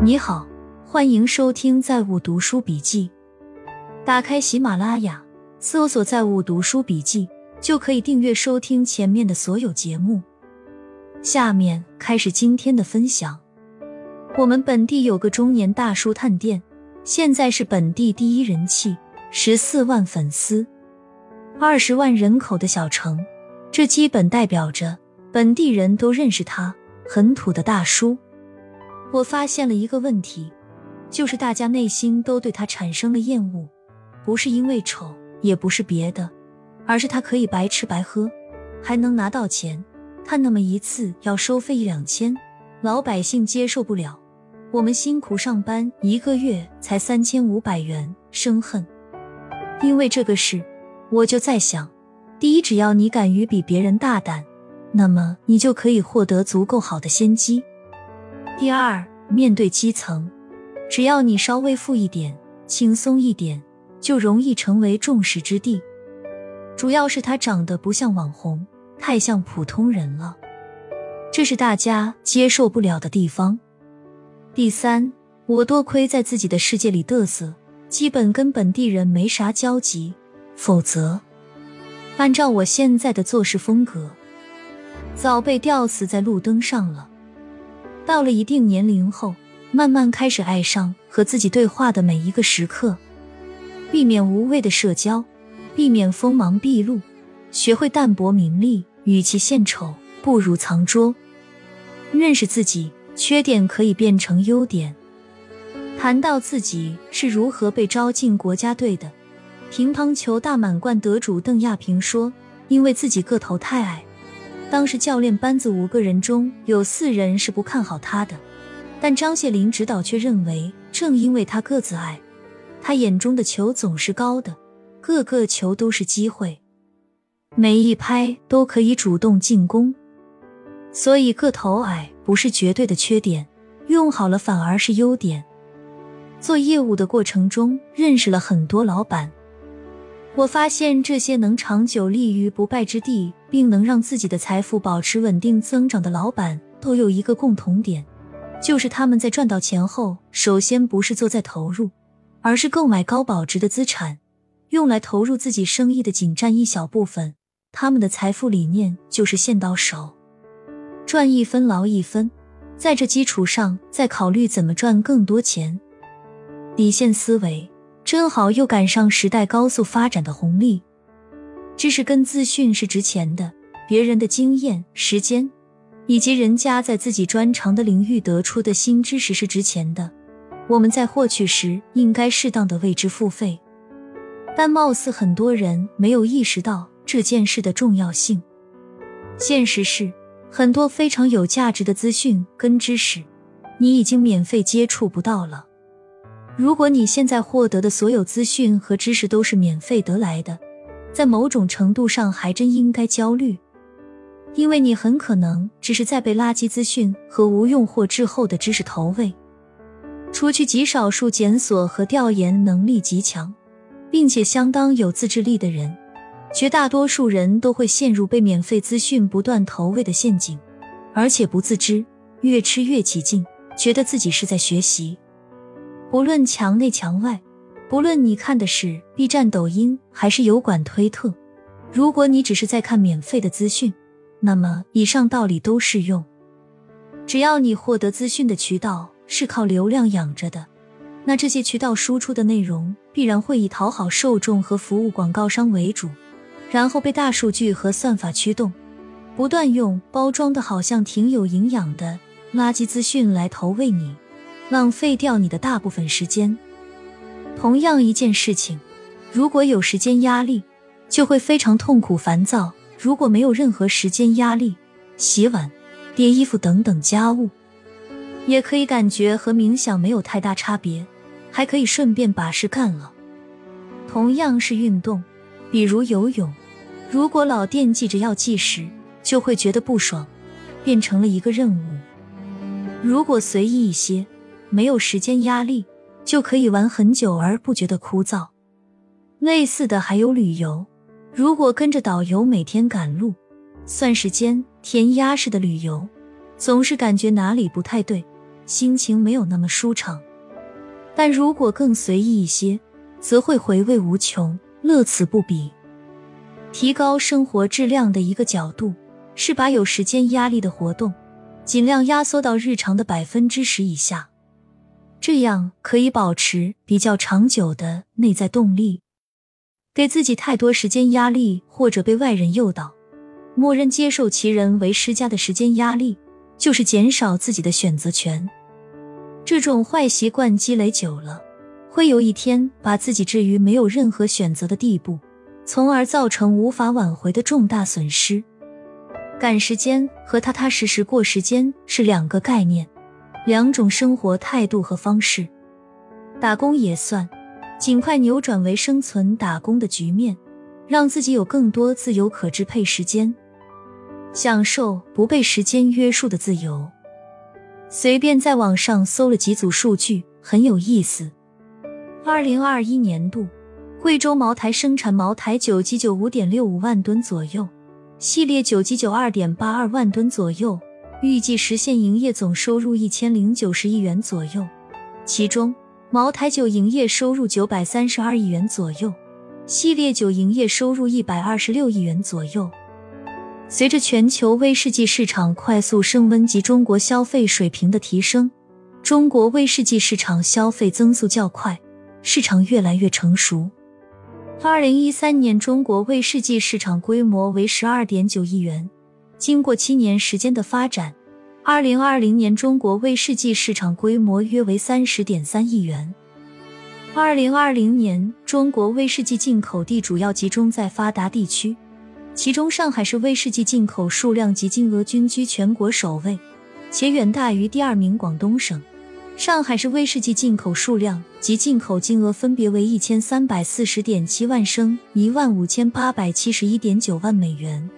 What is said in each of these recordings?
你好，欢迎收听《在物读书笔记》。打开喜马拉雅，搜索“在物读书笔记”，就可以订阅收听前面的所有节目。下面开始今天的分享。我们本地有个中年大叔探店，现在是本地第一人气，十四万粉丝，二十万人口的小城，这基本代表着本地人都认识他，很土的大叔。我发现了一个问题，就是大家内心都对他产生了厌恶，不是因为丑，也不是别的，而是他可以白吃白喝，还能拿到钱。他那么一次要收费一两千，老百姓接受不了。我们辛苦上班，一个月才三千五百元，生恨。因为这个事，我就在想：第一，只要你敢于比别人大胆，那么你就可以获得足够好的先机。第二，面对基层，只要你稍微富一点、轻松一点，就容易成为众矢之的。主要是他长得不像网红，太像普通人了，这是大家接受不了的地方。第三，我多亏在自己的世界里嘚瑟，基本跟本地人没啥交集，否则，按照我现在的做事风格，早被吊死在路灯上了。到了一定年龄后，慢慢开始爱上和自己对话的每一个时刻，避免无谓的社交，避免锋芒毕露，学会淡泊名利，与其献丑，不如藏拙。认识自己，缺点可以变成优点。谈到自己是如何被招进国家队的，乒乓球大满贯得主邓亚萍说：“因为自己个头太矮。”当时教练班子五个人中有四人是不看好他的，但张谢林指导却认为，正因为他个子矮，他眼中的球总是高的，个个球都是机会，每一拍都可以主动进攻。所以个头矮不是绝对的缺点，用好了反而是优点。做业务的过程中，认识了很多老板。我发现这些能长久立于不败之地，并能让自己的财富保持稳定增长的老板，都有一个共同点，就是他们在赚到钱后，首先不是做在投入，而是购买高保值的资产，用来投入自己生意的仅占一小部分。他们的财富理念就是现到手，赚一分劳一分，在这基础上再考虑怎么赚更多钱，底线思维。正好又赶上时代高速发展的红利，知识跟资讯是值钱的，别人的经验、时间，以及人家在自己专长的领域得出的新知识是值钱的。我们在获取时，应该适当的为之付费。但貌似很多人没有意识到这件事的重要性。现实是，很多非常有价值的资讯跟知识，你已经免费接触不到了。如果你现在获得的所有资讯和知识都是免费得来的，在某种程度上还真应该焦虑，因为你很可能只是在被垃圾资讯和无用或滞后的知识投喂。除去极少数检索和调研能力极强，并且相当有自制力的人，绝大多数人都会陷入被免费资讯不断投喂的陷阱，而且不自知，越吃越起劲，觉得自己是在学习。不论墙内墙外，不论你看的是 B 站、抖音还是油管、推特，如果你只是在看免费的资讯，那么以上道理都适用。只要你获得资讯的渠道是靠流量养着的，那这些渠道输出的内容必然会以讨好受众和服务广告商为主，然后被大数据和算法驱动，不断用包装的好像挺有营养的垃圾资讯来投喂你。浪费掉你的大部分时间。同样一件事情，如果有时间压力，就会非常痛苦烦躁；如果没有任何时间压力，洗碗、叠衣服等等家务，也可以感觉和冥想没有太大差别，还可以顺便把事干了。同样是运动，比如游泳，如果老惦记着要计时，就会觉得不爽，变成了一个任务；如果随意一些。没有时间压力，就可以玩很久而不觉得枯燥。类似的还有旅游，如果跟着导游每天赶路，算时间填鸭式的旅游，总是感觉哪里不太对，心情没有那么舒畅；但如果更随意一些，则会回味无穷，乐此不彼。提高生活质量的一个角度是把有时间压力的活动尽量压缩到日常的百分之十以下，这样可以保持比较长久的内在动力。给自己太多时间压力，或者被外人诱导，默认接受其人为施加的时间压力，就是减少自己的选择权。这种坏习惯积累久了，会有一天把自己置于没有任何选择的地步，从而造成无法挽回的重大损失。赶时间和踏踏实实过时间是两个概念，两种生活态度和方式。打工也算。尽快扭转为生存打工的局面，让自己有更多自由可支配时间，享受不被时间约束的自由。随便在网上搜了几组数据，很有意思。二零二一年度，贵州茅台生产茅台酒基酒五点六五万吨左右，系列酒基酒二点八二万吨左右，预计实现营业总收入一千零九十亿元左右，其中。茅台酒营业收入九百三十二亿元左右，系列酒营业收入一百二十六亿元左右。随着全球威士忌市场快速升温及中国消费水平的提升，中国威士忌市场消费增速较快，市场越来越成熟。二零一三年，中国威士忌市场规模为十二点九亿元。经过七年时间的发展。二零二零年，中国威士忌市场规模约为三十点三亿元。二零二零年，中国威士忌进口地主要集中在发达地区，其中上海市威士忌进口数量及金额均居全国首位，且远大于第二名广东省。上海市威士忌进口数量及进口金额分别为一千三百四十点七万升、一万五千八百七十一点九万美元。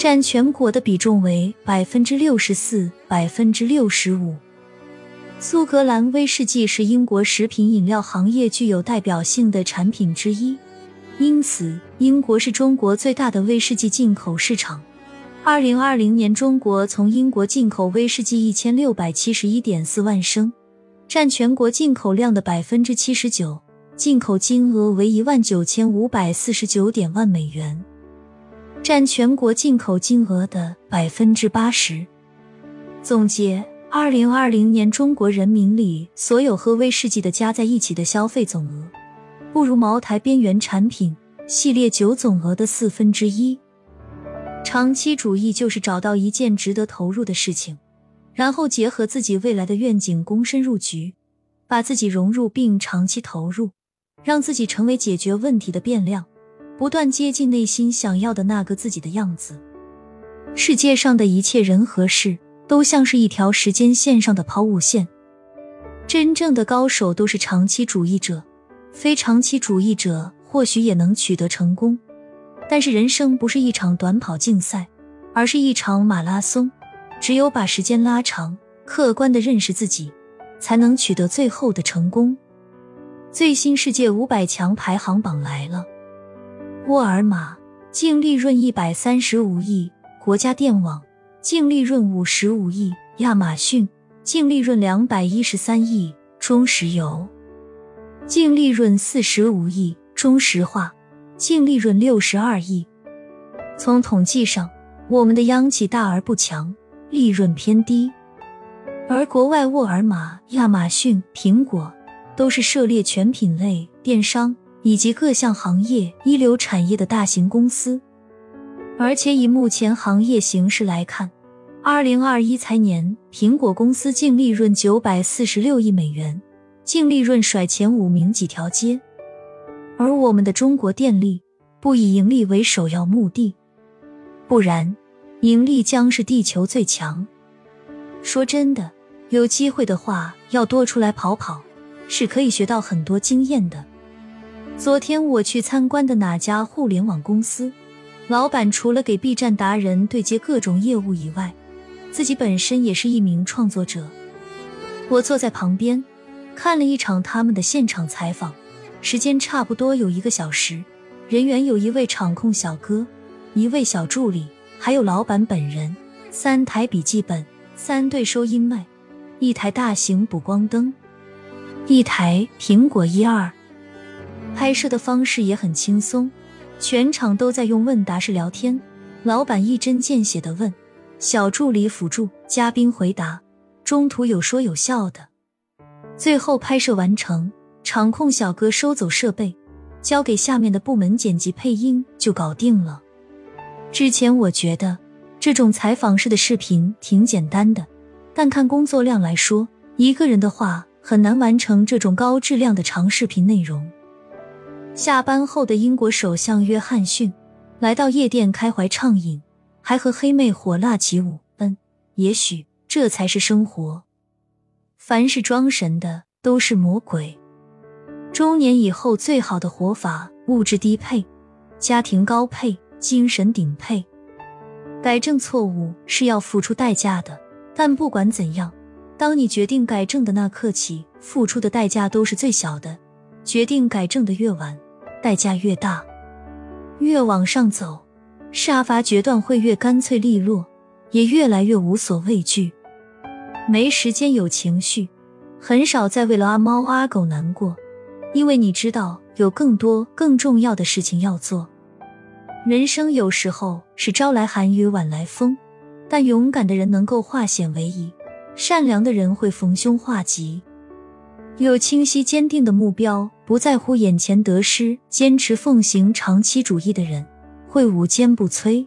占全国的比重为百分之六十四、百分之六十五。苏格兰威士忌是英国食品饮料行业具有代表性的产品之一，因此英国是中国最大的威士忌进口市场。二零二零年，中国从英国进口威士忌一千六百七十一点四万升，占全国进口量的百分之七十九，进口金额为一万九千五百四十九点万美元。占全国进口金额的百分之八十。总结：二零二零年中国人民里所有喝威士忌的加在一起的消费总额，不如茅台边缘产品系列酒总额的四分之一。长期主义就是找到一件值得投入的事情，然后结合自己未来的愿景，躬身入局，把自己融入并长期投入，让自己成为解决问题的变量。不断接近内心想要的那个自己的样子。世界上的一切人和事，都像是一条时间线上的抛物线。真正的高手都是长期主义者，非长期主义者或许也能取得成功。但是人生不是一场短跑竞赛，而是一场马拉松。只有把时间拉长，客观的认识自己，才能取得最后的成功。最新世界五百强排行榜来了。沃尔玛净利润一百三十五亿，国家电网净利润五十五亿，亚马逊净利润两百一十三亿，中石油净利润四十五亿，中石化净利润六十二亿。从统计上，我们的央企大而不强，利润偏低，而国外沃尔玛、亚马逊、苹果都是涉猎全品类电商。以及各项行业一流产业的大型公司，而且以目前行业形势来看，二零二一财年苹果公司净利润九百四十六亿美元，净利润甩前五名几条街。而我们的中国电力不以盈利为首要目的，不然盈利将是地球最强。说真的，有机会的话要多出来跑跑，是可以学到很多经验的。昨天我去参观的哪家互联网公司，老板除了给 B 站达人对接各种业务以外，自己本身也是一名创作者。我坐在旁边看了一场他们的现场采访，时间差不多有一个小时。人员有一位场控小哥，一位小助理，还有老板本人，三台笔记本，三对收音麦，一台大型补光灯，一台苹果一二。拍摄的方式也很轻松，全场都在用问答式聊天，老板一针见血的问，小助理辅助，嘉宾回答，中途有说有笑的。最后拍摄完成，场控小哥收走设备，交给下面的部门剪辑配音就搞定了。之前我觉得这种采访式的视频挺简单的，但看工作量来说，一个人的话很难完成这种高质量的长视频内容。下班后的英国首相约翰逊来到夜店开怀畅饮，还和黑妹火辣起舞。嗯，也许这才是生活。凡是装神的都是魔鬼。中年以后最好的活法：物质低配，家庭高配，精神顶配。改正错误是要付出代价的，但不管怎样，当你决定改正的那刻起，付出的代价都是最小的。决定改正的越晚，代价越大。越往上走，杀伐决断会越干脆利落，也越来越无所畏惧。没时间有情绪，很少再为了阿猫阿狗难过，因为你知道有更多更重要的事情要做。人生有时候是朝来寒雨晚来风，但勇敢的人能够化险为夷，善良的人会逢凶化吉。有清晰坚定的目标，不在乎眼前得失，坚持奉行长期主义的人，会无坚不摧。